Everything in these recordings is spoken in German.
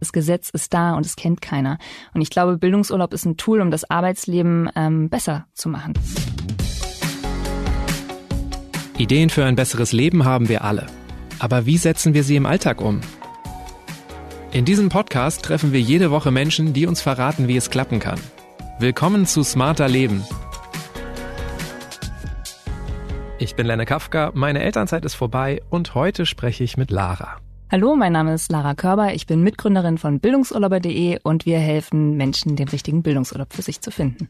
Das Gesetz ist da und es kennt keiner. Und ich glaube, Bildungsurlaub ist ein Tool, um das Arbeitsleben ähm, besser zu machen. Ideen für ein besseres Leben haben wir alle. Aber wie setzen wir sie im Alltag um? In diesem Podcast treffen wir jede Woche Menschen, die uns verraten, wie es klappen kann. Willkommen zu Smarter Leben. Ich bin Lenne Kafka, meine Elternzeit ist vorbei und heute spreche ich mit Lara. Hallo, mein Name ist Lara Körber, ich bin Mitgründerin von Bildungsurlauber.de und wir helfen Menschen, den richtigen Bildungsurlaub für sich zu finden.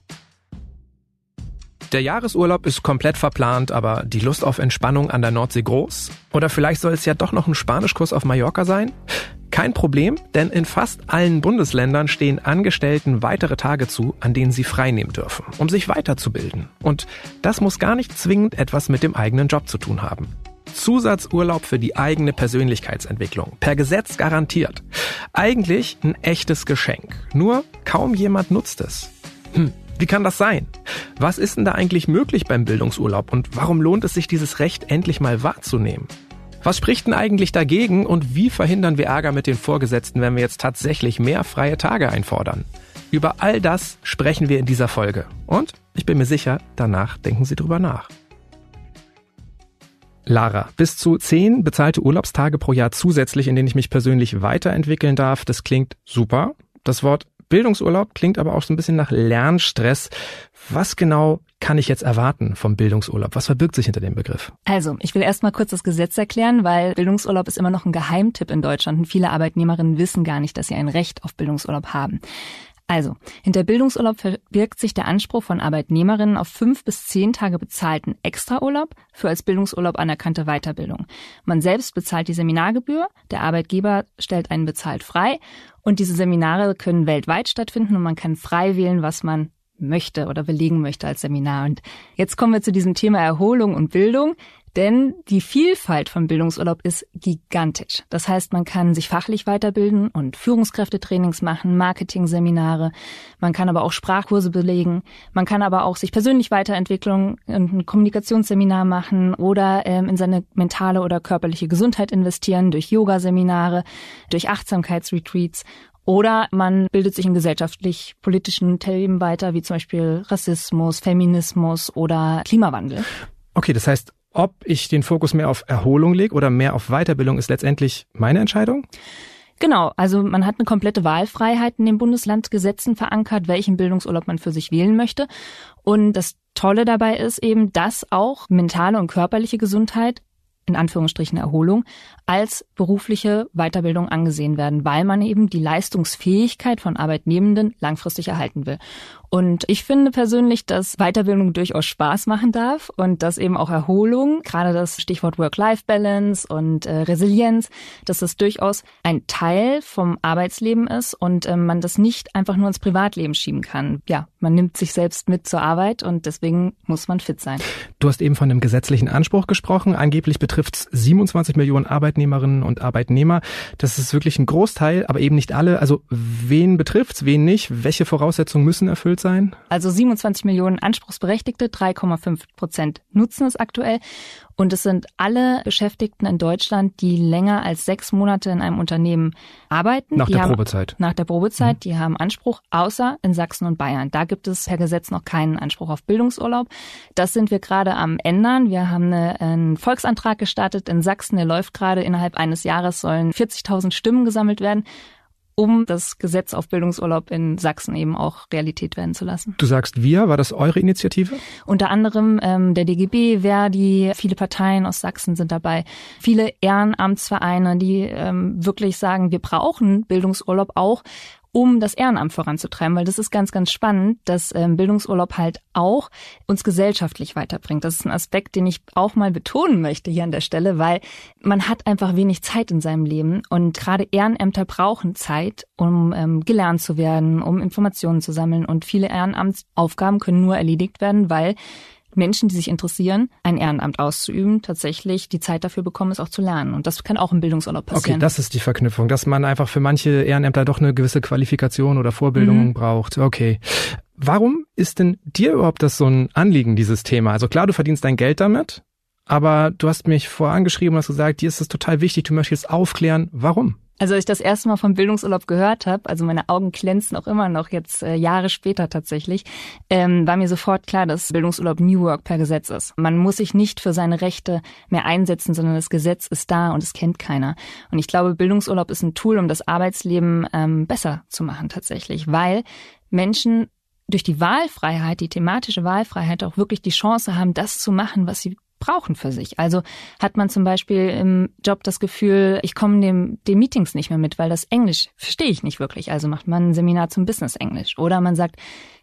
Der Jahresurlaub ist komplett verplant, aber die Lust auf Entspannung an der Nordsee groß? Oder vielleicht soll es ja doch noch ein Spanischkurs auf Mallorca sein? Kein Problem, denn in fast allen Bundesländern stehen Angestellten weitere Tage zu, an denen sie freinehmen dürfen, um sich weiterzubilden. Und das muss gar nicht zwingend etwas mit dem eigenen Job zu tun haben. Zusatzurlaub für die eigene Persönlichkeitsentwicklung. Per Gesetz garantiert. Eigentlich ein echtes Geschenk. Nur kaum jemand nutzt es. Hm, wie kann das sein? Was ist denn da eigentlich möglich beim Bildungsurlaub und warum lohnt es sich, dieses Recht endlich mal wahrzunehmen? Was spricht denn eigentlich dagegen und wie verhindern wir Ärger mit den Vorgesetzten, wenn wir jetzt tatsächlich mehr freie Tage einfordern? Über all das sprechen wir in dieser Folge. Und ich bin mir sicher, danach denken Sie drüber nach. Lara, bis zu zehn bezahlte Urlaubstage pro Jahr zusätzlich, in denen ich mich persönlich weiterentwickeln darf, das klingt super. Das Wort Bildungsurlaub klingt aber auch so ein bisschen nach Lernstress. Was genau kann ich jetzt erwarten vom Bildungsurlaub? Was verbirgt sich hinter dem Begriff? Also, ich will erstmal kurz das Gesetz erklären, weil Bildungsurlaub ist immer noch ein Geheimtipp in Deutschland und viele Arbeitnehmerinnen wissen gar nicht, dass sie ein Recht auf Bildungsurlaub haben. Also, hinter Bildungsurlaub verbirgt sich der Anspruch von Arbeitnehmerinnen auf fünf bis zehn Tage bezahlten Extraurlaub für als Bildungsurlaub anerkannte Weiterbildung. Man selbst bezahlt die Seminargebühr, der Arbeitgeber stellt einen bezahlt frei und diese Seminare können weltweit stattfinden und man kann frei wählen, was man möchte oder belegen möchte als Seminar. Und jetzt kommen wir zu diesem Thema Erholung und Bildung. Denn die Vielfalt von Bildungsurlaub ist gigantisch. Das heißt, man kann sich fachlich weiterbilden und Führungskräftetrainings machen, Marketing-Seminare. Man kann aber auch Sprachkurse belegen. Man kann aber auch sich persönlich weiterentwickeln und ein Kommunikationsseminar machen oder ähm, in seine mentale oder körperliche Gesundheit investieren durch Yoga-Seminare, durch Achtsamkeitsretreats oder man bildet sich in gesellschaftlich-politischen Themen weiter, wie zum Beispiel Rassismus, Feminismus oder Klimawandel. Okay, das heißt, ob ich den Fokus mehr auf Erholung lege oder mehr auf Weiterbildung, ist letztendlich meine Entscheidung? Genau, also man hat eine komplette Wahlfreiheit in den Bundeslandgesetzen verankert, welchen Bildungsurlaub man für sich wählen möchte. Und das Tolle dabei ist eben, dass auch mentale und körperliche Gesundheit in Anführungsstrichen Erholung als berufliche Weiterbildung angesehen werden, weil man eben die Leistungsfähigkeit von Arbeitnehmenden langfristig erhalten will. Und ich finde persönlich, dass Weiterbildung durchaus Spaß machen darf und dass eben auch Erholung, gerade das Stichwort Work-Life-Balance und äh, Resilienz, dass das durchaus ein Teil vom Arbeitsleben ist und äh, man das nicht einfach nur ins Privatleben schieben kann. Ja, man nimmt sich selbst mit zur Arbeit und deswegen muss man fit sein. Du hast eben von einem gesetzlichen Anspruch gesprochen. Angeblich betrifft es 27 Millionen Arbeitnehmerinnen und Arbeitnehmer. Das ist wirklich ein Großteil, aber eben nicht alle. Also wen betrifft's, wen nicht? Welche Voraussetzungen müssen erfüllt erfüllt sein? Also 27 Millionen Anspruchsberechtigte, 3,5 Prozent nutzen es aktuell. Und es sind alle Beschäftigten in Deutschland, die länger als sechs Monate in einem Unternehmen arbeiten. Nach die der haben, Probezeit. Nach der Probezeit, mhm. die haben Anspruch, außer in Sachsen und Bayern. Da gibt es per Gesetz noch keinen Anspruch auf Bildungsurlaub. Das sind wir gerade am ändern. Wir haben eine, einen Volksantrag gestartet in Sachsen, der läuft gerade. Innerhalb eines Jahres sollen 40.000 Stimmen gesammelt werden um das Gesetz auf Bildungsurlaub in Sachsen eben auch Realität werden zu lassen. Du sagst wir, war das eure Initiative? Unter anderem ähm, der DGB, Verdi, viele Parteien aus Sachsen sind dabei, viele Ehrenamtsvereine, die ähm, wirklich sagen, wir brauchen Bildungsurlaub auch, um das Ehrenamt voranzutreiben, weil das ist ganz, ganz spannend, dass ähm, Bildungsurlaub halt auch uns gesellschaftlich weiterbringt. Das ist ein Aspekt, den ich auch mal betonen möchte hier an der Stelle, weil man hat einfach wenig Zeit in seinem Leben und gerade Ehrenämter brauchen Zeit, um ähm, gelernt zu werden, um Informationen zu sammeln und viele Ehrenamtsaufgaben können nur erledigt werden, weil Menschen, die sich interessieren, ein Ehrenamt auszuüben, tatsächlich die Zeit dafür bekommen, es auch zu lernen. Und das kann auch im Bildungsurlaub passieren. Okay, das ist die Verknüpfung, dass man einfach für manche Ehrenämter doch eine gewisse Qualifikation oder Vorbildung mhm. braucht. Okay. Warum ist denn dir überhaupt das so ein Anliegen, dieses Thema? Also klar, du verdienst dein Geld damit, aber du hast mich vorangeschrieben und hast gesagt, dir ist es total wichtig, du möchtest aufklären, warum? Also als ich das erste Mal vom Bildungsurlaub gehört habe, also meine Augen glänzen auch immer noch jetzt äh, Jahre später tatsächlich, ähm, war mir sofort klar, dass Bildungsurlaub New Work per Gesetz ist. Man muss sich nicht für seine Rechte mehr einsetzen, sondern das Gesetz ist da und es kennt keiner. Und ich glaube, Bildungsurlaub ist ein Tool, um das Arbeitsleben ähm, besser zu machen tatsächlich, weil Menschen durch die Wahlfreiheit, die thematische Wahlfreiheit auch wirklich die Chance haben, das zu machen, was sie brauchen für sich. Also hat man zum Beispiel im Job das Gefühl, ich komme dem, den Meetings nicht mehr mit, weil das Englisch verstehe ich nicht wirklich. Also macht man ein Seminar zum Business Englisch. Oder man sagt,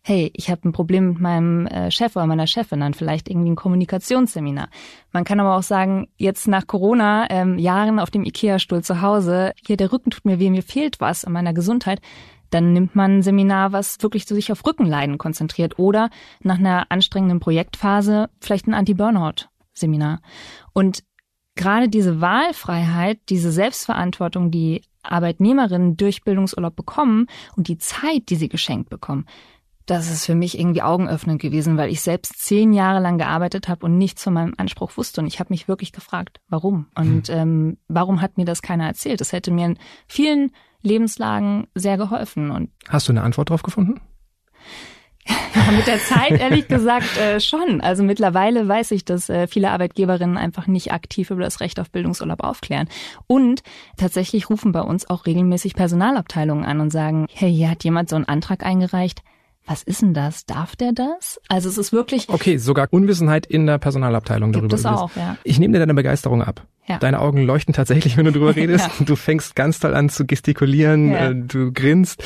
hey, ich habe ein Problem mit meinem äh, Chef oder meiner Chefin, dann vielleicht irgendwie ein Kommunikationsseminar. Man kann aber auch sagen, jetzt nach Corona, ähm, Jahren auf dem Ikea-Stuhl zu Hause, hier der Rücken tut mir weh, mir fehlt was an meiner Gesundheit dann nimmt man ein Seminar, was wirklich sich auf Rückenleiden konzentriert oder nach einer anstrengenden Projektphase vielleicht ein Anti-Burnout Seminar. Und gerade diese Wahlfreiheit, diese Selbstverantwortung, die Arbeitnehmerinnen durch Bildungsurlaub bekommen und die Zeit, die sie geschenkt bekommen, das ist für mich irgendwie augenöffnend gewesen, weil ich selbst zehn Jahre lang gearbeitet habe und nichts von meinem Anspruch wusste. Und ich habe mich wirklich gefragt, warum? Und hm. ähm, warum hat mir das keiner erzählt? Das hätte mir in vielen Lebenslagen sehr geholfen. Und Hast du eine Antwort drauf gefunden? Ja, mit der Zeit ehrlich gesagt äh, schon. Also mittlerweile weiß ich, dass äh, viele Arbeitgeberinnen einfach nicht aktiv über das Recht auf Bildungsurlaub aufklären. Und tatsächlich rufen bei uns auch regelmäßig Personalabteilungen an und sagen, hey, hier hat jemand so einen Antrag eingereicht. Was ist denn das? Darf der das? Also es ist wirklich. Okay, sogar Unwissenheit in der Personalabteilung darüber. Gibt es auch, ja. Ich nehme dir deine Begeisterung ab. Ja. Deine Augen leuchten tatsächlich, wenn du drüber redest. ja. Du fängst ganz toll an zu gestikulieren, ja. Äh, du grinst.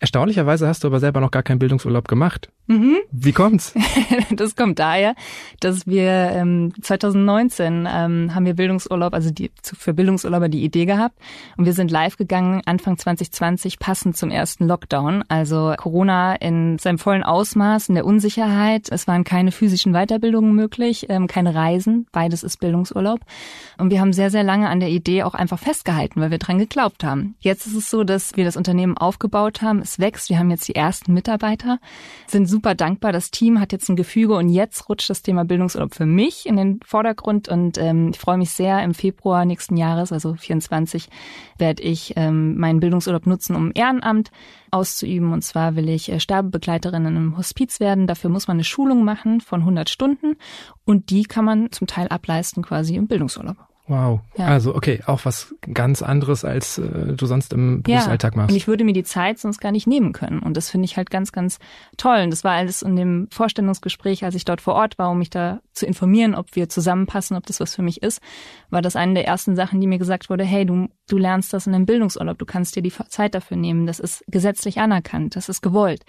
Erstaunlicherweise hast du aber selber noch gar keinen Bildungsurlaub gemacht. Mhm. Wie kommt's? das kommt daher, dass wir ähm, 2019 ähm, haben wir Bildungsurlaub, also die, für Bildungsurlauber die Idee gehabt und wir sind live gegangen Anfang 2020 passend zum ersten Lockdown. Also Corona in seinem vollen Ausmaß, in der Unsicherheit. Es waren keine physischen Weiterbildungen möglich, ähm, keine Reisen. Beides ist Bildungsurlaub. Und wir haben sehr, sehr lange an der Idee auch einfach festgehalten, weil wir dran geglaubt haben. Jetzt ist es so, dass wir das Unternehmen aufgebaut haben. Es wächst. Wir haben jetzt die ersten Mitarbeiter, sind super dankbar. Das Team hat jetzt ein Gefüge und jetzt rutscht das Thema Bildungsurlaub für mich in den Vordergrund und ähm, ich freue mich sehr. Im Februar nächsten Jahres, also 24, werde ich ähm, meinen Bildungsurlaub nutzen, um Ehrenamt auszuüben. Und zwar will ich äh, Sterbebegleiterin in einem Hospiz werden. Dafür muss man eine Schulung machen von 100 Stunden und die kann man zum Teil ableisten quasi im Bildungsurlaub. Wow. Ja. Also okay, auch was ganz anderes, als äh, du sonst im Berufsalltag ja. machst. Und ich würde mir die Zeit sonst gar nicht nehmen können. Und das finde ich halt ganz, ganz toll. Und das war alles in dem Vorstellungsgespräch, als ich dort vor Ort war, um mich da zu informieren, ob wir zusammenpassen, ob das was für mich ist, war das eine der ersten Sachen, die mir gesagt wurde, hey, du, du lernst das in einem Bildungsurlaub, du kannst dir die Zeit dafür nehmen. Das ist gesetzlich anerkannt, das ist gewollt.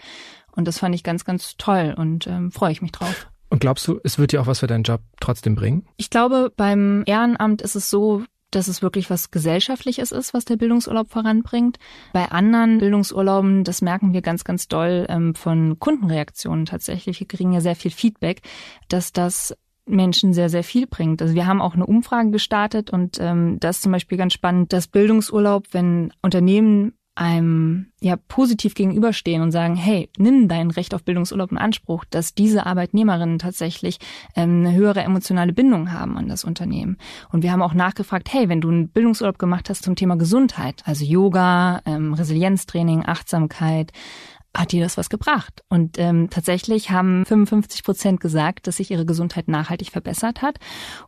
Und das fand ich ganz, ganz toll und ähm, freue ich mich drauf. Und glaubst du, es wird dir auch was für deinen Job trotzdem bringen? Ich glaube, beim Ehrenamt ist es so, dass es wirklich was Gesellschaftliches ist, was der Bildungsurlaub voranbringt. Bei anderen Bildungsurlauben, das merken wir ganz, ganz doll ähm, von Kundenreaktionen tatsächlich. Wir kriegen ja sehr viel Feedback, dass das Menschen sehr, sehr viel bringt. Also wir haben auch eine Umfrage gestartet und ähm, das ist zum Beispiel ganz spannend, dass Bildungsurlaub, wenn Unternehmen einem ja positiv gegenüberstehen und sagen, hey, nimm dein Recht auf Bildungsurlaub in Anspruch, dass diese Arbeitnehmerinnen tatsächlich ähm, eine höhere emotionale Bindung haben an das Unternehmen. Und wir haben auch nachgefragt, hey, wenn du einen Bildungsurlaub gemacht hast zum Thema Gesundheit, also Yoga, ähm, Resilienztraining, Achtsamkeit, hat dir das was gebracht? Und ähm, tatsächlich haben 55 Prozent gesagt, dass sich ihre Gesundheit nachhaltig verbessert hat.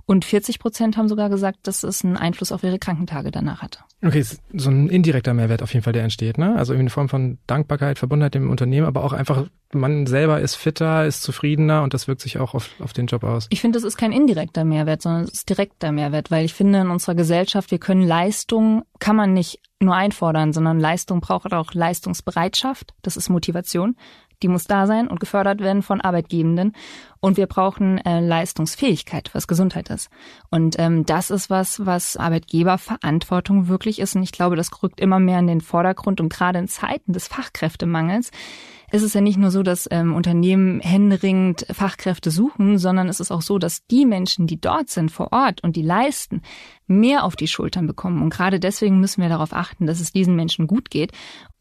Und 40 Prozent haben sogar gesagt, dass es einen Einfluss auf ihre Krankentage danach hatte. Okay, so ein indirekter Mehrwert auf jeden Fall, der entsteht, ne? Also in Form von Dankbarkeit, Verbundenheit dem Unternehmen, aber auch einfach, man selber ist fitter, ist zufriedener und das wirkt sich auch auf, auf den Job aus. Ich finde, das ist kein indirekter Mehrwert, sondern es ist direkter Mehrwert, weil ich finde, in unserer Gesellschaft, wir können Leistung, kann man nicht nur einfordern, sondern Leistung braucht auch Leistungsbereitschaft. Das ist Motivation. Die muss da sein und gefördert werden von Arbeitgebenden. Und wir brauchen äh, Leistungsfähigkeit, was Gesundheit ist. Und ähm, das ist was, was Arbeitgeberverantwortung wirklich ist. Und ich glaube, das rückt immer mehr in den Vordergrund. Und gerade in Zeiten des Fachkräftemangels ist es ja nicht nur so, dass ähm, Unternehmen händeringend Fachkräfte suchen, sondern es ist auch so, dass die Menschen, die dort sind vor Ort und die leisten, mehr auf die Schultern bekommen. Und gerade deswegen müssen wir darauf achten, dass es diesen Menschen gut geht.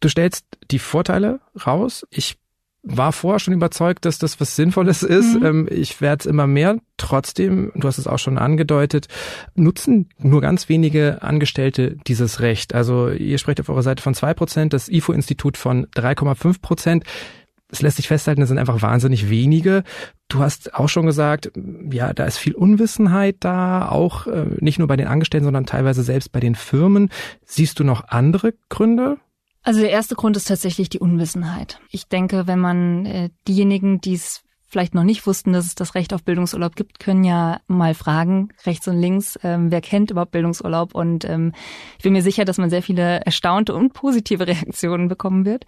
Du stellst die Vorteile raus. Ich war vorher schon überzeugt, dass das was Sinnvolles ist. Mhm. Ähm, ich werde es immer mehr. Trotzdem, du hast es auch schon angedeutet, nutzen nur ganz wenige Angestellte dieses Recht. Also ihr sprecht auf eurer Seite von zwei Prozent, das IFO-Institut von 3,5 Prozent. Es lässt sich festhalten, das sind einfach wahnsinnig wenige. Du hast auch schon gesagt, ja, da ist viel Unwissenheit da, auch äh, nicht nur bei den Angestellten, sondern teilweise selbst bei den Firmen. Siehst du noch andere Gründe? Also der erste Grund ist tatsächlich die Unwissenheit. Ich denke, wenn man äh, diejenigen, die es vielleicht noch nicht wussten, dass es das Recht auf Bildungsurlaub gibt, können ja mal fragen, rechts und links, ähm, wer kennt überhaupt Bildungsurlaub? Und ähm, ich bin mir sicher, dass man sehr viele erstaunte und positive Reaktionen bekommen wird,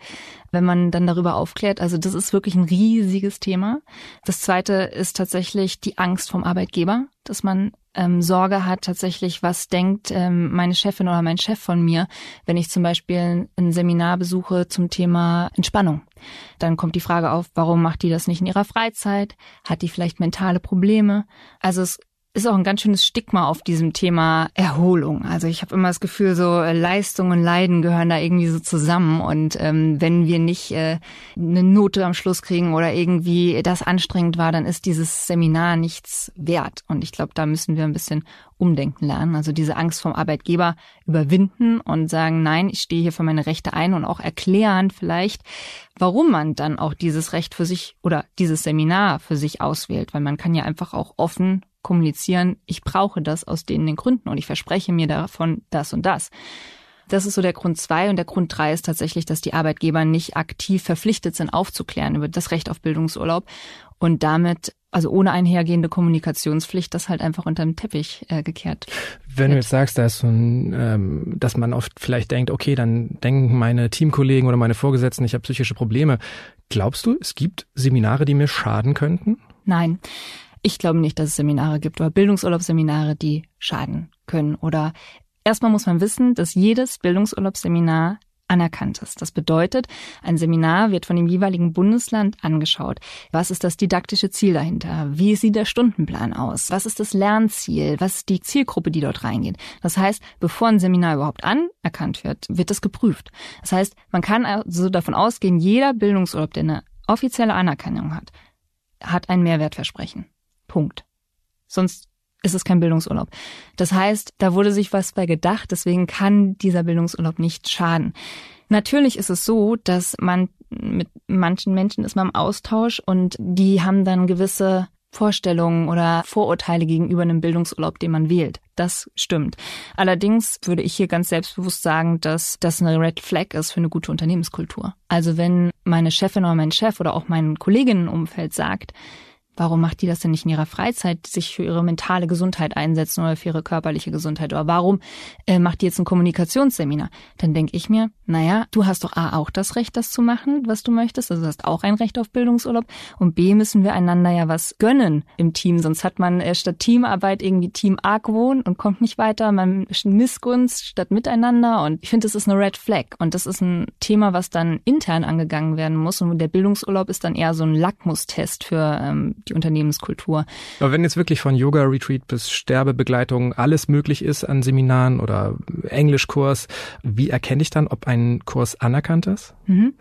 wenn man dann darüber aufklärt. Also das ist wirklich ein riesiges Thema. Das zweite ist tatsächlich die Angst vom Arbeitgeber, dass man ähm, Sorge hat tatsächlich, was denkt ähm, meine Chefin oder mein Chef von mir, wenn ich zum Beispiel ein Seminar besuche zum Thema Entspannung. Dann kommt die Frage auf, warum macht die das nicht in ihrer Freizeit? Hat die vielleicht mentale Probleme? Also es ist auch ein ganz schönes Stigma auf diesem Thema Erholung. Also ich habe immer das Gefühl, so äh, Leistung und Leiden gehören da irgendwie so zusammen. Und ähm, wenn wir nicht äh, eine Note am Schluss kriegen oder irgendwie das anstrengend war, dann ist dieses Seminar nichts wert. Und ich glaube, da müssen wir ein bisschen umdenken lernen. Also diese Angst vom Arbeitgeber überwinden und sagen, nein, ich stehe hier für meine Rechte ein und auch erklären vielleicht, warum man dann auch dieses Recht für sich oder dieses Seminar für sich auswählt. Weil man kann ja einfach auch offen kommunizieren, ich brauche das aus den, den Gründen und ich verspreche mir davon das und das. Das ist so der Grund zwei und der Grund drei ist tatsächlich, dass die Arbeitgeber nicht aktiv verpflichtet sind, aufzuklären über das Recht auf Bildungsurlaub und damit also ohne einhergehende Kommunikationspflicht, das halt einfach unter den Teppich äh, gekehrt. Wenn du jetzt sagst, da ist so ein, ähm, dass man oft vielleicht denkt, okay, dann denken meine Teamkollegen oder meine Vorgesetzten, ich habe psychische Probleme. Glaubst du, es gibt Seminare, die mir schaden könnten? Nein. Ich glaube nicht, dass es Seminare gibt oder Bildungsurlaubsseminare, die schaden können. Oder erstmal muss man wissen, dass jedes Bildungsurlaubsseminar anerkannt ist. Das bedeutet, ein Seminar wird von dem jeweiligen Bundesland angeschaut. Was ist das didaktische Ziel dahinter? Wie sieht der Stundenplan aus? Was ist das Lernziel? Was ist die Zielgruppe, die dort reingeht? Das heißt, bevor ein Seminar überhaupt anerkannt wird, wird das geprüft. Das heißt, man kann also davon ausgehen, jeder Bildungsurlaub, der eine offizielle Anerkennung hat, hat ein Mehrwertversprechen. Punkt. Sonst ist es kein Bildungsurlaub. Das heißt, da wurde sich was bei gedacht, deswegen kann dieser Bildungsurlaub nicht schaden. Natürlich ist es so, dass man mit manchen Menschen ist man im Austausch und die haben dann gewisse Vorstellungen oder Vorurteile gegenüber einem Bildungsurlaub, den man wählt. Das stimmt. Allerdings würde ich hier ganz selbstbewusst sagen, dass das eine Red Flag ist für eine gute Unternehmenskultur. Also wenn meine Chefin oder mein Chef oder auch mein Kolleginnenumfeld sagt, Warum macht die das denn nicht in ihrer Freizeit, sich für ihre mentale Gesundheit einsetzen oder für ihre körperliche Gesundheit? Oder warum äh, macht die jetzt ein Kommunikationsseminar? Dann denke ich mir, naja, du hast doch A auch das Recht, das zu machen, was du möchtest. Also du hast auch ein Recht auf Bildungsurlaub. Und B müssen wir einander ja was gönnen im Team. Sonst hat man äh, statt Teamarbeit irgendwie Team Argwohn und kommt nicht weiter. Man Missgunst statt Miteinander. Und ich finde, das ist eine Red Flag. Und das ist ein Thema, was dann intern angegangen werden muss. Und der Bildungsurlaub ist dann eher so ein Lackmustest für ähm, die Unternehmenskultur. Aber wenn jetzt wirklich von Yoga-Retreat bis Sterbebegleitung alles möglich ist an Seminaren oder Englischkurs, wie erkenne ich dann, ob ein Kurs anerkannt ist? Mhm.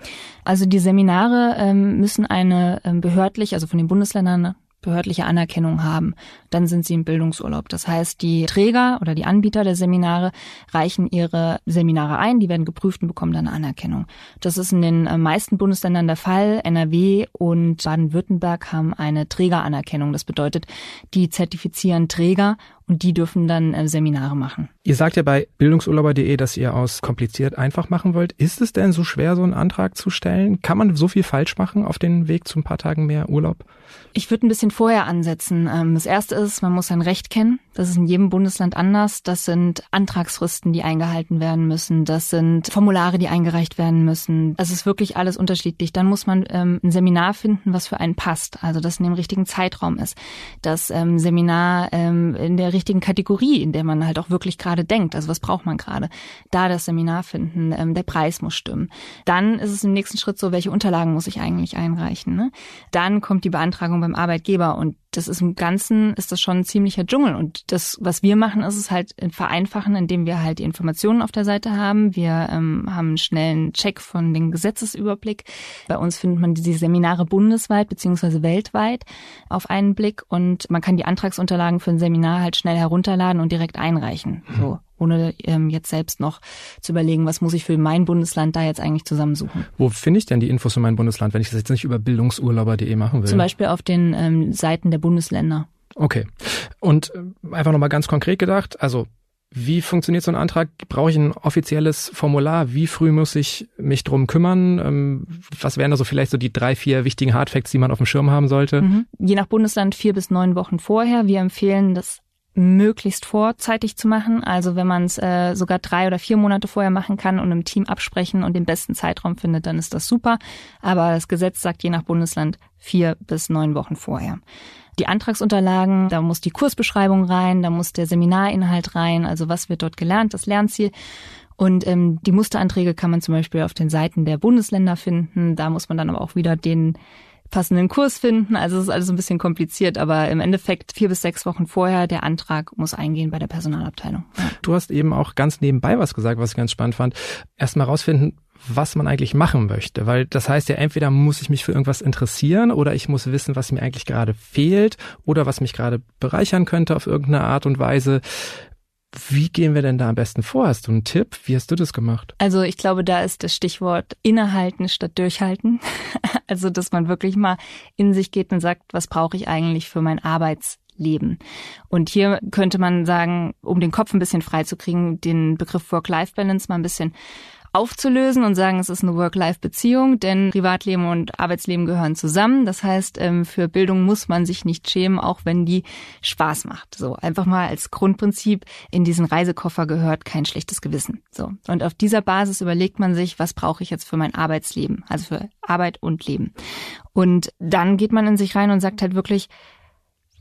Also die Seminare ähm, müssen eine ähm, behördlich, also von den Bundesländern behördliche Anerkennung haben, dann sind sie im Bildungsurlaub. Das heißt, die Träger oder die Anbieter der Seminare reichen ihre Seminare ein, die werden geprüft und bekommen dann Anerkennung. Das ist in den äh, meisten Bundesländern der Fall. NRW und Baden-Württemberg haben eine Trägeranerkennung. Das bedeutet, die zertifizieren Träger und die dürfen dann äh, Seminare machen. Ihr sagt ja bei bildungsurlauber.de, dass ihr aus kompliziert einfach machen wollt. Ist es denn so schwer, so einen Antrag zu stellen? Kann man so viel falsch machen auf den Weg zu ein paar Tagen mehr Urlaub? Ich würde ein bisschen vorher ansetzen. Ähm, das erste ist, man muss sein Recht kennen. Das ist in jedem Bundesland anders. Das sind Antragsfristen, die eingehalten werden müssen. Das sind Formulare, die eingereicht werden müssen. Es ist wirklich alles unterschiedlich. Dann muss man ähm, ein Seminar finden, was für einen passt. Also, das in dem richtigen Zeitraum ist. Das ähm, Seminar ähm, in der richtigen Kategorie, in der man halt auch wirklich gerade denkt. Also, was braucht man gerade? Da das Seminar finden. Ähm, der Preis muss stimmen. Dann ist es im nächsten Schritt so, welche Unterlagen muss ich eigentlich einreichen? Ne? Dann kommt die Beantragung beim Arbeitgeber und das ist im Ganzen, ist das schon ein ziemlicher Dschungel. Und das, was wir machen, ist es halt vereinfachen, indem wir halt die Informationen auf der Seite haben. Wir ähm, haben einen schnellen Check von den Gesetzesüberblick. Bei uns findet man diese Seminare bundesweit beziehungsweise weltweit auf einen Blick und man kann die Antragsunterlagen für ein Seminar halt schnell herunterladen und direkt einreichen. So ohne ähm, jetzt selbst noch zu überlegen, was muss ich für mein Bundesland da jetzt eigentlich zusammensuchen. Wo finde ich denn die Infos für mein Bundesland, wenn ich das jetzt nicht über bildungsurlauber.de machen will? Zum Beispiel auf den ähm, Seiten der Bundesländer. Okay. Und äh, einfach nochmal ganz konkret gedacht, also wie funktioniert so ein Antrag? Brauche ich ein offizielles Formular? Wie früh muss ich mich drum kümmern? Ähm, was wären da so vielleicht so die drei, vier wichtigen Hardfacts, die man auf dem Schirm haben sollte? Mhm. Je nach Bundesland vier bis neun Wochen vorher. Wir empfehlen das möglichst vorzeitig zu machen. Also wenn man es äh, sogar drei oder vier Monate vorher machen kann und im Team absprechen und den besten Zeitraum findet, dann ist das super. Aber das Gesetz sagt je nach Bundesland vier bis neun Wochen vorher. Die Antragsunterlagen, da muss die Kursbeschreibung rein, da muss der Seminarinhalt rein, also was wird dort gelernt, das Lernziel. Und ähm, die Musteranträge kann man zum Beispiel auf den Seiten der Bundesländer finden. Da muss man dann aber auch wieder den passenden Kurs finden. Also es ist alles ein bisschen kompliziert, aber im Endeffekt vier bis sechs Wochen vorher der Antrag muss eingehen bei der Personalabteilung. Du hast eben auch ganz nebenbei was gesagt, was ich ganz spannend fand. Erstmal rausfinden, was man eigentlich machen möchte, weil das heißt ja entweder muss ich mich für irgendwas interessieren oder ich muss wissen, was mir eigentlich gerade fehlt oder was mich gerade bereichern könnte auf irgendeine Art und Weise. Wie gehen wir denn da am besten vor? Hast du einen Tipp? Wie hast du das gemacht? Also ich glaube, da ist das Stichwort innehalten statt durchhalten. Also dass man wirklich mal in sich geht und sagt, was brauche ich eigentlich für mein Arbeitsleben? Und hier könnte man sagen, um den Kopf ein bisschen frei zu kriegen, den Begriff Work-Life-Balance mal ein bisschen aufzulösen und sagen, es ist eine Work-Life-Beziehung, denn Privatleben und Arbeitsleben gehören zusammen. Das heißt, ähm, für Bildung muss man sich nicht schämen, auch wenn die Spaß macht. So einfach mal als Grundprinzip in diesen Reisekoffer gehört kein schlechtes Gewissen. So und auf dieser Basis überlegt man sich, was brauche ich jetzt für mein Arbeitsleben, also für Arbeit und Leben. Und dann geht man in sich rein und sagt halt wirklich,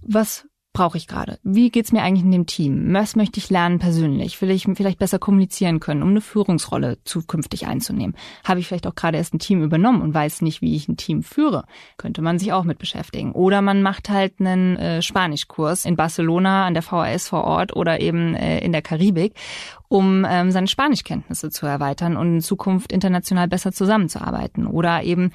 was brauche ich gerade? Wie geht's mir eigentlich in dem Team? Was möchte ich lernen persönlich? Will ich vielleicht besser kommunizieren können, um eine Führungsrolle zukünftig einzunehmen? Habe ich vielleicht auch gerade erst ein Team übernommen und weiß nicht, wie ich ein Team führe? Könnte man sich auch mit beschäftigen. Oder man macht halt einen äh, Spanischkurs in Barcelona an der VHS vor Ort oder eben äh, in der Karibik, um ähm, seine Spanischkenntnisse zu erweitern und in Zukunft international besser zusammenzuarbeiten. Oder eben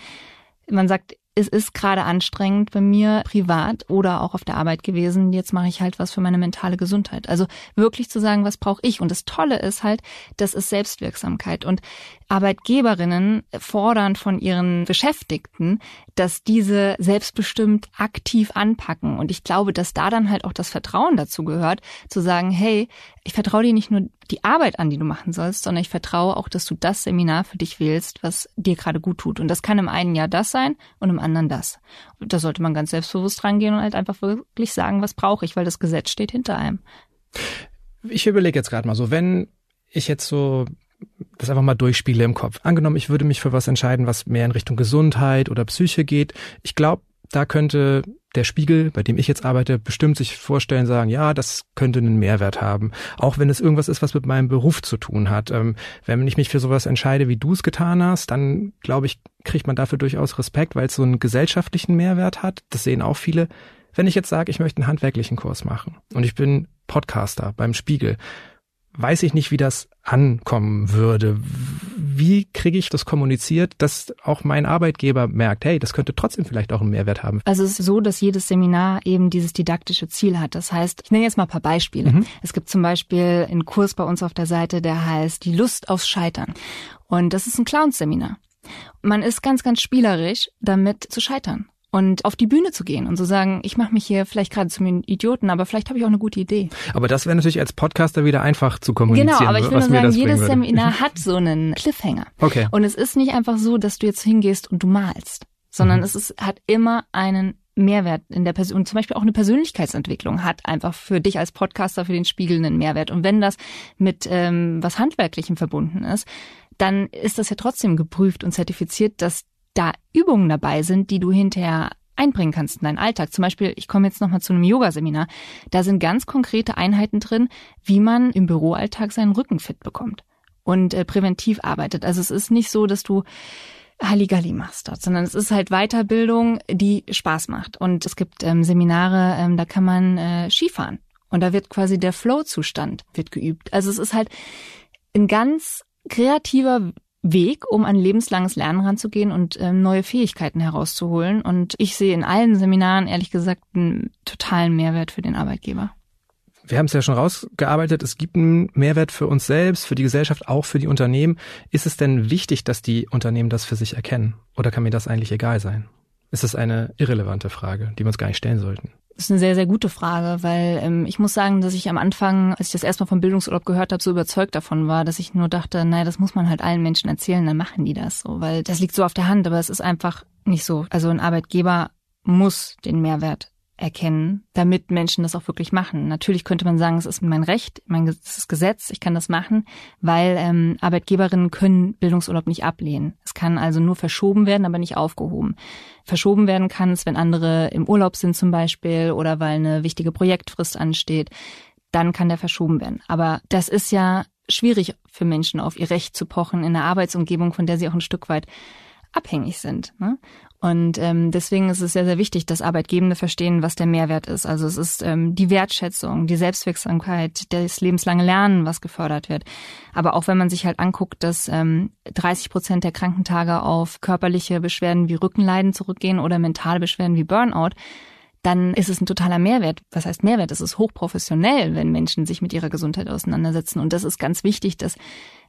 man sagt, es ist gerade anstrengend bei mir privat oder auch auf der Arbeit gewesen. Jetzt mache ich halt was für meine mentale Gesundheit. Also wirklich zu sagen, was brauche ich? Und das Tolle ist halt, das ist Selbstwirksamkeit. Und Arbeitgeberinnen fordern von ihren Beschäftigten, dass diese selbstbestimmt aktiv anpacken. Und ich glaube, dass da dann halt auch das Vertrauen dazu gehört, zu sagen, hey, ich vertraue dir nicht nur die Arbeit an, die du machen sollst, sondern ich vertraue auch, dass du das Seminar für dich wählst, was dir gerade gut tut. Und das kann im einen Jahr das sein und im anderen das. Da sollte man ganz selbstbewusst rangehen und halt einfach wirklich sagen, was brauche ich, weil das Gesetz steht hinter einem. Ich überlege jetzt gerade mal so, wenn ich jetzt so das einfach mal durchspiele im Kopf. Angenommen, ich würde mich für was entscheiden, was mehr in Richtung Gesundheit oder Psyche geht. Ich glaube, da könnte der Spiegel, bei dem ich jetzt arbeite, bestimmt sich vorstellen, sagen, ja, das könnte einen Mehrwert haben. Auch wenn es irgendwas ist, was mit meinem Beruf zu tun hat. Ähm, wenn ich mich für sowas entscheide, wie du es getan hast, dann glaube ich, kriegt man dafür durchaus Respekt, weil es so einen gesellschaftlichen Mehrwert hat. Das sehen auch viele. Wenn ich jetzt sage, ich möchte einen handwerklichen Kurs machen und ich bin Podcaster beim Spiegel, weiß ich nicht, wie das ankommen würde. Wie kriege ich das kommuniziert, dass auch mein Arbeitgeber merkt, hey, das könnte trotzdem vielleicht auch einen Mehrwert haben? Also es ist so, dass jedes Seminar eben dieses didaktische Ziel hat. Das heißt, ich nenne jetzt mal ein paar Beispiele. Mhm. Es gibt zum Beispiel einen Kurs bei uns auf der Seite, der heißt Die Lust aufs Scheitern. Und das ist ein Clowns-Seminar. Man ist ganz, ganz spielerisch damit zu scheitern und auf die Bühne zu gehen und zu sagen, ich mache mich hier vielleicht gerade zum Idioten, aber vielleicht habe ich auch eine gute Idee. Aber das wäre natürlich als Podcaster wieder einfach zu kommunizieren. Genau, aber ich würde sagen, jedes Seminar hat so einen Cliffhanger. Okay. Und es ist nicht einfach so, dass du jetzt hingehst und du malst, sondern mhm. es ist, hat immer einen Mehrwert in der Person, und zum Beispiel auch eine Persönlichkeitsentwicklung hat einfach für dich als Podcaster, für den Spiegel einen Mehrwert. Und wenn das mit ähm, was Handwerklichem verbunden ist, dann ist das ja trotzdem geprüft und zertifiziert, dass da Übungen dabei sind, die du hinterher einbringen kannst in deinen Alltag. Zum Beispiel, ich komme jetzt nochmal zu einem Yoga-Seminar. Da sind ganz konkrete Einheiten drin, wie man im Büroalltag seinen Rücken fit bekommt und äh, präventiv arbeitet. Also es ist nicht so, dass du Halligalli machst dort, sondern es ist halt Weiterbildung, die Spaß macht. Und es gibt ähm, Seminare, ähm, da kann man äh, Skifahren. Und da wird quasi der Flow-Zustand wird geübt. Also es ist halt ein ganz kreativer Weg, um an lebenslanges Lernen ranzugehen und ähm, neue Fähigkeiten herauszuholen. Und ich sehe in allen Seminaren ehrlich gesagt einen totalen Mehrwert für den Arbeitgeber. Wir haben es ja schon rausgearbeitet, es gibt einen Mehrwert für uns selbst, für die Gesellschaft, auch für die Unternehmen. Ist es denn wichtig, dass die Unternehmen das für sich erkennen? Oder kann mir das eigentlich egal sein? Ist es eine irrelevante Frage, die wir uns gar nicht stellen sollten? Das ist eine sehr, sehr gute Frage, weil ähm, ich muss sagen, dass ich am Anfang, als ich das erstmal vom Bildungsurlaub gehört habe, so überzeugt davon war, dass ich nur dachte, naja, das muss man halt allen Menschen erzählen, dann machen die das so, weil das liegt so auf der Hand, aber es ist einfach nicht so. Also ein Arbeitgeber muss den Mehrwert erkennen, damit Menschen das auch wirklich machen. Natürlich könnte man sagen, es ist mein Recht, mein Gesetz, ich kann das machen, weil ähm, Arbeitgeberinnen können Bildungsurlaub nicht ablehnen. Es kann also nur verschoben werden, aber nicht aufgehoben. Verschoben werden kann es, wenn andere im Urlaub sind zum Beispiel oder weil eine wichtige Projektfrist ansteht, dann kann der verschoben werden. Aber das ist ja schwierig für Menschen, auf ihr Recht zu pochen in einer Arbeitsumgebung, von der sie auch ein Stück weit abhängig sind. Ne? Und ähm, deswegen ist es sehr, sehr wichtig, dass Arbeitgebende verstehen, was der Mehrwert ist. Also es ist ähm, die Wertschätzung, die Selbstwirksamkeit, das lebenslange Lernen, was gefördert wird. Aber auch wenn man sich halt anguckt, dass ähm, 30 Prozent der Krankentage auf körperliche Beschwerden wie Rückenleiden zurückgehen oder mentale Beschwerden wie Burnout, dann ist es ein totaler Mehrwert. Was heißt Mehrwert? Es ist hochprofessionell, wenn Menschen sich mit ihrer Gesundheit auseinandersetzen. Und das ist ganz wichtig, dass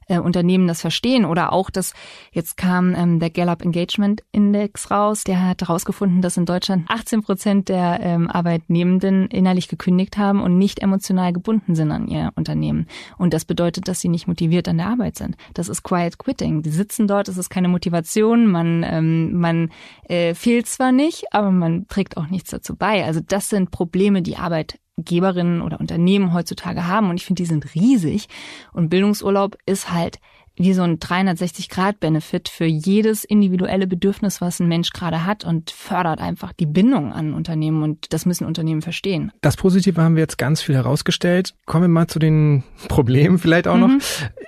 äh, Unternehmen das verstehen oder auch, dass jetzt kam ähm, der Gallup Engagement Index raus, der hat herausgefunden, dass in Deutschland 18 Prozent der ähm, Arbeitnehmenden innerlich gekündigt haben und nicht emotional gebunden sind an ihr Unternehmen. Und das bedeutet, dass sie nicht motiviert an der Arbeit sind. Das ist Quiet Quitting. Die sitzen dort, es ist keine Motivation, man, ähm, man äh, fehlt zwar nicht, aber man trägt auch nichts dazu bei. Also das sind Probleme, die Arbeit Geberinnen oder Unternehmen heutzutage haben. Und ich finde, die sind riesig. Und Bildungsurlaub ist halt wie so ein 360-Grad-Benefit für jedes individuelle Bedürfnis, was ein Mensch gerade hat und fördert einfach die Bindung an Unternehmen und das müssen Unternehmen verstehen. Das Positive haben wir jetzt ganz viel herausgestellt. Kommen wir mal zu den Problemen vielleicht auch mhm. noch.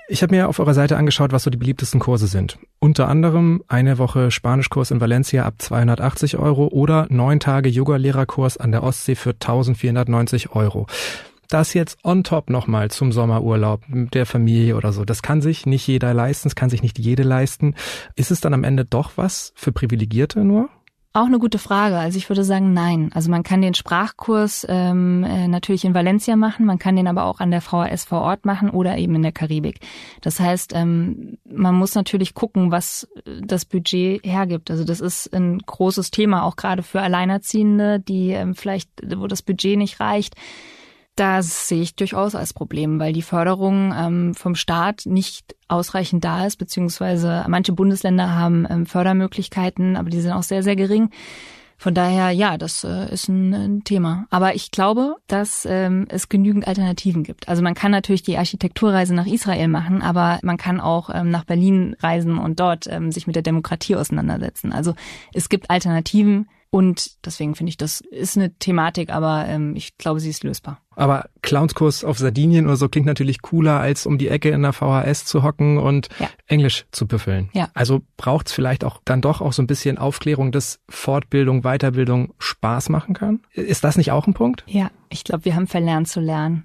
Ich habe mir auf eurer Seite angeschaut, was so die beliebtesten Kurse sind. Unter anderem eine Woche Spanischkurs in Valencia ab 280 Euro oder neun Tage Yoga-Lehrerkurs an der Ostsee für 1490 Euro das jetzt on top nochmal zum Sommerurlaub mit der Familie oder so, das kann sich nicht jeder leisten, das kann sich nicht jede leisten. Ist es dann am Ende doch was für Privilegierte nur? Auch eine gute Frage. Also ich würde sagen, nein. Also man kann den Sprachkurs ähm, äh, natürlich in Valencia machen, man kann den aber auch an der VHS vor Ort machen oder eben in der Karibik. Das heißt, ähm, man muss natürlich gucken, was das Budget hergibt. Also das ist ein großes Thema, auch gerade für Alleinerziehende, die ähm, vielleicht, wo das Budget nicht reicht das sehe ich durchaus als Problem, weil die Förderung ähm, vom Staat nicht ausreichend da ist, beziehungsweise manche Bundesländer haben ähm, Fördermöglichkeiten, aber die sind auch sehr, sehr gering. Von daher, ja, das äh, ist ein, ein, Thema. Aber ich glaube, dass ähm, es genügend Alternativen gibt. Also man kann natürlich die Architekturreise nach Israel machen, aber man kann auch ähm, nach Berlin reisen und dort ähm, sich mit der Demokratie auseinandersetzen. Also es gibt Alternativen und deswegen finde ich, das ist eine Thematik, aber ähm, ich glaube, sie ist lösbar. Aber Clownskurs auf Sardinien oder so klingt natürlich cooler, als um die Ecke in der VHS zu hocken und ja. Englisch zu büffeln. Ja. Also braucht es vielleicht auch dann doch auch so ein bisschen Aufklärung, dass Fortbildung, Weiterbildung Spaß machen kann? Ist das nicht auch ein Punkt? Ja, ich glaube, wir haben verlernt zu lernen.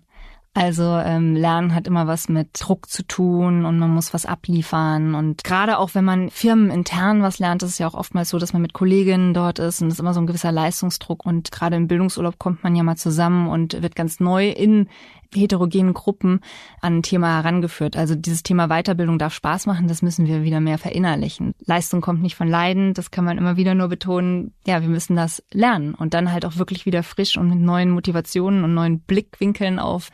Also ähm, Lernen hat immer was mit Druck zu tun und man muss was abliefern. Und gerade auch wenn man firmenintern was lernt, ist es ja auch oftmals so, dass man mit Kolleginnen dort ist und es ist immer so ein gewisser Leistungsdruck. Und gerade im Bildungsurlaub kommt man ja mal zusammen und wird ganz neu in heterogenen Gruppen an ein Thema herangeführt. Also dieses Thema Weiterbildung darf Spaß machen, das müssen wir wieder mehr verinnerlichen. Leistung kommt nicht von Leiden, das kann man immer wieder nur betonen. Ja, wir müssen das lernen und dann halt auch wirklich wieder frisch und mit neuen Motivationen und neuen Blickwinkeln auf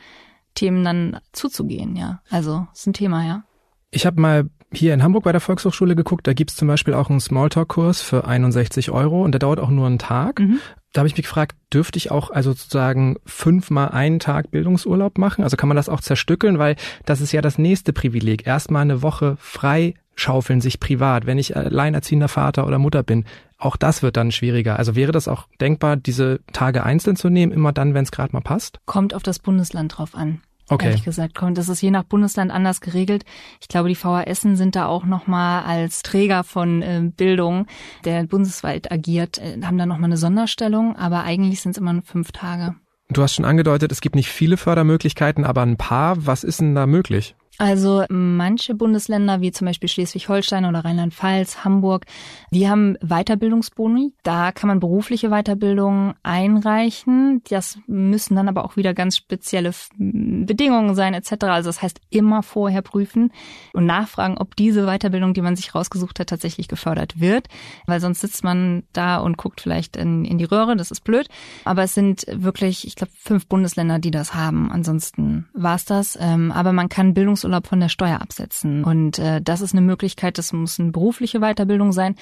Themen dann zuzugehen, ja. Also ist ein Thema, ja. Ich habe mal hier in Hamburg bei der Volkshochschule geguckt, da gibt's zum Beispiel auch einen Smalltalk-Kurs für 61 Euro und der dauert auch nur einen Tag. Mhm. Da habe ich mich gefragt, dürfte ich auch also sozusagen fünfmal einen Tag Bildungsurlaub machen? Also kann man das auch zerstückeln, weil das ist ja das nächste Privileg. Erstmal eine Woche frei schaufeln sich privat, wenn ich alleinerziehender Vater oder Mutter bin. Auch das wird dann schwieriger. Also wäre das auch denkbar, diese Tage einzeln zu nehmen, immer dann, wenn es gerade mal passt? Kommt auf das Bundesland drauf an. Okay. Ehrlich gesagt, kommt. Das ist je nach Bundesland anders geregelt. Ich glaube, die VHSen sind da auch nochmal als Träger von äh, Bildung, der bundesweit agiert, äh, haben da nochmal eine Sonderstellung, aber eigentlich sind es immer nur fünf Tage. Du hast schon angedeutet, es gibt nicht viele Fördermöglichkeiten, aber ein paar. Was ist denn da möglich? Also manche Bundesländer, wie zum Beispiel Schleswig-Holstein oder Rheinland-Pfalz, Hamburg, die haben Weiterbildungsboni. Da kann man berufliche Weiterbildung einreichen. Das müssen dann aber auch wieder ganz spezielle Bedingungen sein etc. Also das heißt immer vorher prüfen und nachfragen, ob diese Weiterbildung, die man sich rausgesucht hat, tatsächlich gefördert wird. Weil sonst sitzt man da und guckt vielleicht in, in die Röhre. Das ist blöd. Aber es sind wirklich, ich glaube, fünf Bundesländer, die das haben. Ansonsten war's das. Ähm, aber man kann Bildungs Urlaub von der Steuer absetzen. Und äh, das ist eine Möglichkeit, das muss eine berufliche Weiterbildung sein.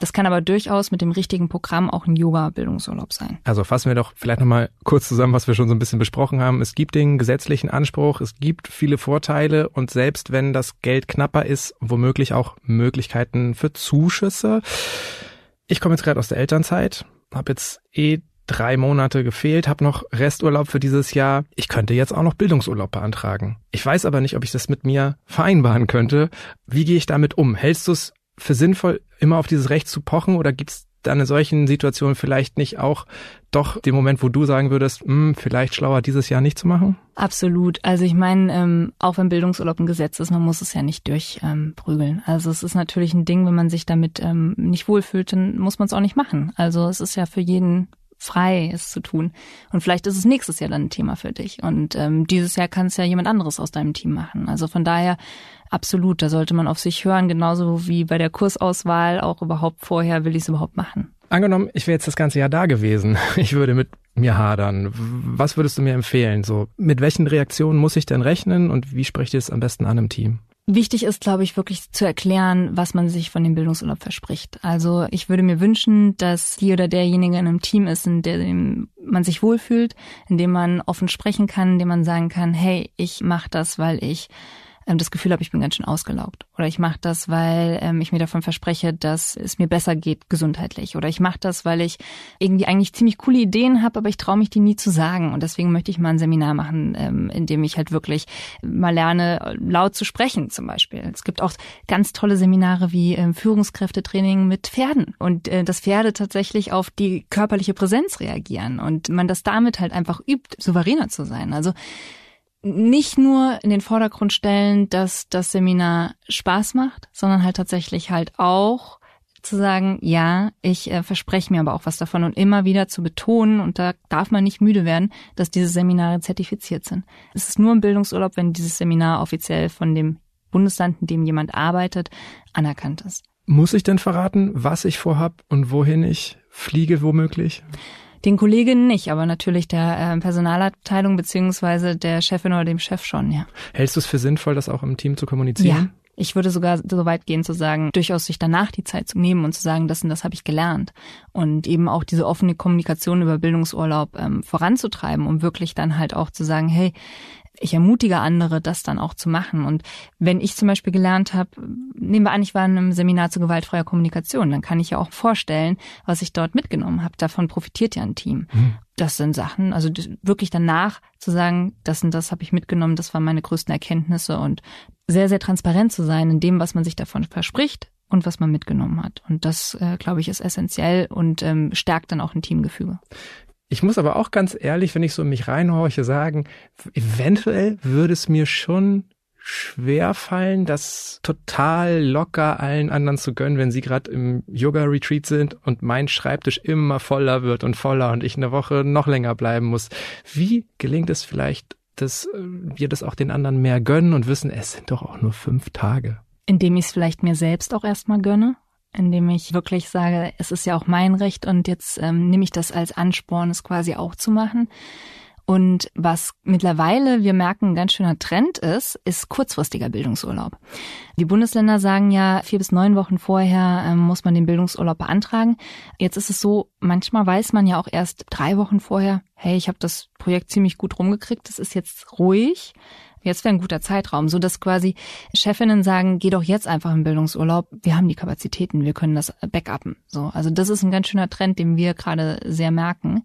Das kann aber durchaus mit dem richtigen Programm auch ein Yoga-Bildungsurlaub sein. Also fassen wir doch vielleicht nochmal kurz zusammen, was wir schon so ein bisschen besprochen haben. Es gibt den gesetzlichen Anspruch, es gibt viele Vorteile und selbst wenn das Geld knapper ist, womöglich auch Möglichkeiten für Zuschüsse. Ich komme jetzt gerade aus der Elternzeit, habe jetzt eh drei Monate gefehlt, habe noch Resturlaub für dieses Jahr. Ich könnte jetzt auch noch Bildungsurlaub beantragen. Ich weiß aber nicht, ob ich das mit mir vereinbaren könnte. Wie gehe ich damit um? Hältst du es für sinnvoll, immer auf dieses Recht zu pochen oder gibt es dann in solchen Situationen vielleicht nicht auch doch den Moment, wo du sagen würdest, hm, vielleicht schlauer dieses Jahr nicht zu machen? Absolut. Also ich meine, ähm, auch wenn Bildungsurlaub ein Gesetz ist, man muss es ja nicht durchprügeln. Ähm, also es ist natürlich ein Ding, wenn man sich damit ähm, nicht wohlfühlt, dann muss man es auch nicht machen. Also es ist ja für jeden frei, es zu tun. Und vielleicht ist es nächstes Jahr dann ein Thema für dich. Und ähm, dieses Jahr kann es ja jemand anderes aus deinem Team machen. Also von daher absolut, da sollte man auf sich hören, genauso wie bei der Kursauswahl auch überhaupt vorher, will ich es überhaupt machen. Angenommen, ich wäre jetzt das ganze Jahr da gewesen. Ich würde mit mir hadern. Was würdest du mir empfehlen? So, mit welchen Reaktionen muss ich denn rechnen und wie sprecht ihr es am besten an im Team? Wichtig ist, glaube ich, wirklich zu erklären, was man sich von dem Bildungsurlaub verspricht. Also ich würde mir wünschen, dass die oder derjenige in einem Team ist, in dem man sich wohlfühlt, in dem man offen sprechen kann, in dem man sagen kann, hey, ich mache das, weil ich ähm, das Gefühl habe, ich bin ganz schön ausgelaugt. Oder ich mache das, weil ähm, ich mir davon verspreche, dass es mir besser geht gesundheitlich. Oder ich mache das, weil ich irgendwie eigentlich ziemlich coole Ideen habe, aber ich traue mich die nie zu sagen. Und deswegen möchte ich mal ein Seminar machen, ähm, in dem ich halt wirklich mal lerne, laut zu sprechen zum Beispiel. Es gibt auch ganz tolle Seminare wie ähm, Führungskräftetraining mit Pferden und äh, dass Pferde tatsächlich auf die körperliche Präsenz reagieren und man das damit halt einfach übt, souveräner zu sein. Also nicht nur in den Vordergrund stellen, dass das Seminar Spaß macht, sondern halt tatsächlich halt auch zu sagen, ja, ich äh, verspreche mir aber auch was davon und immer wieder zu betonen, und da darf man nicht müde werden, dass diese Seminare zertifiziert sind. Es ist nur ein Bildungsurlaub, wenn dieses Seminar offiziell von dem Bundesland, in dem jemand arbeitet, anerkannt ist. Muss ich denn verraten, was ich vorhab und wohin ich fliege womöglich? Den Kolleginnen nicht, aber natürlich der äh, Personalabteilung beziehungsweise der Chefin oder dem Chef schon, ja. Hältst du es für sinnvoll, das auch im Team zu kommunizieren? Ja. Ich würde sogar so weit gehen zu sagen, durchaus sich danach die Zeit zu nehmen und zu sagen, das und das habe ich gelernt. Und eben auch diese offene Kommunikation über Bildungsurlaub ähm, voranzutreiben, um wirklich dann halt auch zu sagen, hey, ich ermutige andere, das dann auch zu machen. Und wenn ich zum Beispiel gelernt habe, nehmen wir an, ich war in einem Seminar zu gewaltfreier Kommunikation, dann kann ich ja auch vorstellen, was ich dort mitgenommen habe. Davon profitiert ja ein Team. Mhm. Das sind Sachen, also wirklich danach zu sagen, das und das habe ich mitgenommen, das waren meine größten Erkenntnisse und sehr, sehr transparent zu sein in dem, was man sich davon verspricht und was man mitgenommen hat. Und das, äh, glaube ich, ist essentiell und ähm, stärkt dann auch ein Teamgefüge. Ich muss aber auch ganz ehrlich, wenn ich so in mich reinhorche, sagen, eventuell würde es mir schon schwer fallen, das total locker allen anderen zu gönnen, wenn sie gerade im Yoga-Retreat sind und mein Schreibtisch immer voller wird und voller und ich eine Woche noch länger bleiben muss. Wie gelingt es vielleicht, dass äh, wir das auch den anderen mehr gönnen und wissen, es sind doch auch nur fünf Tage? Indem ich es vielleicht mir selbst auch erstmal gönne indem ich wirklich sage, es ist ja auch mein Recht und jetzt ähm, nehme ich das als Ansporn, es quasi auch zu machen. Und was mittlerweile wir merken, ein ganz schöner Trend ist, ist kurzfristiger Bildungsurlaub. Die Bundesländer sagen ja, vier bis neun Wochen vorher ähm, muss man den Bildungsurlaub beantragen. Jetzt ist es so, manchmal weiß man ja auch erst drei Wochen vorher, hey, ich habe das Projekt ziemlich gut rumgekriegt, es ist jetzt ruhig jetzt wäre ein guter Zeitraum, so dass quasi Chefinnen sagen, geh doch jetzt einfach im Bildungsurlaub, wir haben die Kapazitäten, wir können das backuppen. So, also das ist ein ganz schöner Trend, den wir gerade sehr merken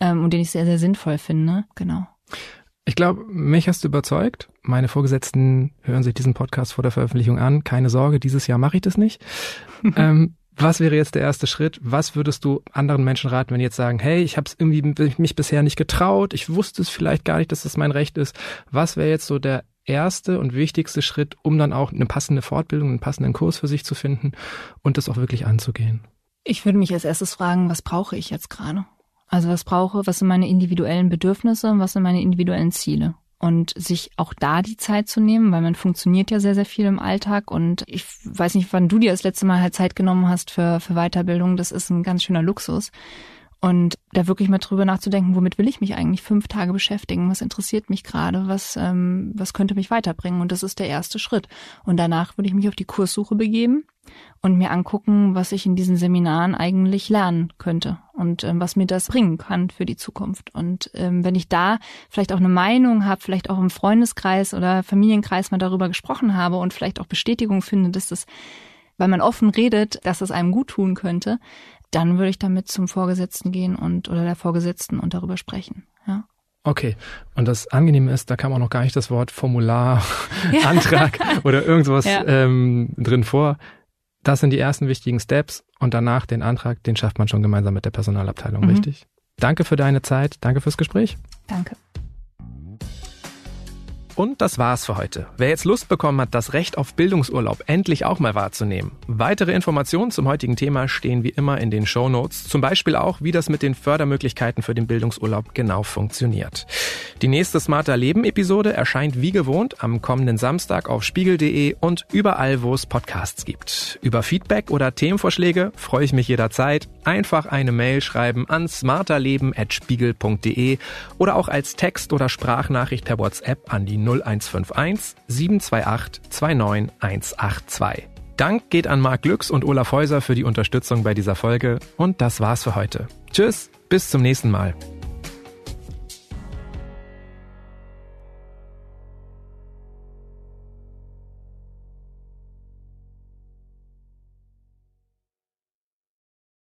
ähm, und den ich sehr, sehr sinnvoll finde. Genau. Ich glaube, mich hast du überzeugt. Meine Vorgesetzten hören sich diesen Podcast vor der Veröffentlichung an. Keine Sorge, dieses Jahr mache ich das nicht. ähm, was wäre jetzt der erste Schritt? Was würdest du anderen Menschen raten, wenn die jetzt sagen, hey, ich habe es irgendwie mich bisher nicht getraut, ich wusste es vielleicht gar nicht, dass das mein Recht ist. Was wäre jetzt so der erste und wichtigste Schritt, um dann auch eine passende Fortbildung, einen passenden Kurs für sich zu finden und das auch wirklich anzugehen? Ich würde mich als erstes fragen, was brauche ich jetzt gerade? Also was brauche, was sind meine individuellen Bedürfnisse und was sind meine individuellen Ziele? Und sich auch da die Zeit zu nehmen, weil man funktioniert ja sehr, sehr viel im Alltag. Und ich weiß nicht, wann du dir das letzte Mal halt Zeit genommen hast für, für Weiterbildung. Das ist ein ganz schöner Luxus. Und da wirklich mal drüber nachzudenken, womit will ich mich eigentlich fünf Tage beschäftigen? Was interessiert mich gerade? Was, ähm, was könnte mich weiterbringen? Und das ist der erste Schritt. Und danach würde ich mich auf die Kurssuche begeben und mir angucken, was ich in diesen Seminaren eigentlich lernen könnte und ähm, was mir das bringen kann für die Zukunft. Und ähm, wenn ich da vielleicht auch eine Meinung habe, vielleicht auch im Freundeskreis oder Familienkreis mal darüber gesprochen habe und vielleicht auch Bestätigung finde, dass das weil man offen redet, dass es einem gut tun könnte, dann würde ich damit zum Vorgesetzten gehen und oder der Vorgesetzten und darüber sprechen. Ja. Okay. Und das Angenehme ist, da kam auch noch gar nicht das Wort Formular, ja. Antrag oder irgendwas ja. ähm, drin vor. Das sind die ersten wichtigen Steps und danach den Antrag, den schafft man schon gemeinsam mit der Personalabteilung, mhm. richtig? Danke für deine Zeit, danke fürs Gespräch. Danke. Und das war's für heute. Wer jetzt Lust bekommen hat, das Recht auf Bildungsurlaub endlich auch mal wahrzunehmen. Weitere Informationen zum heutigen Thema stehen wie immer in den Show Notes. Zum Beispiel auch, wie das mit den Fördermöglichkeiten für den Bildungsurlaub genau funktioniert. Die nächste Smarter Leben Episode erscheint wie gewohnt am kommenden Samstag auf spiegel.de und überall, wo es Podcasts gibt. Über Feedback oder Themenvorschläge freue ich mich jederzeit. Einfach eine Mail schreiben an smarterleben.spiegel.de oder auch als Text oder Sprachnachricht per WhatsApp an die 0151 728 29182. Dank geht an Marc Glücks und Olaf Häuser für die Unterstützung bei dieser Folge und das war's für heute. Tschüss, bis zum nächsten Mal.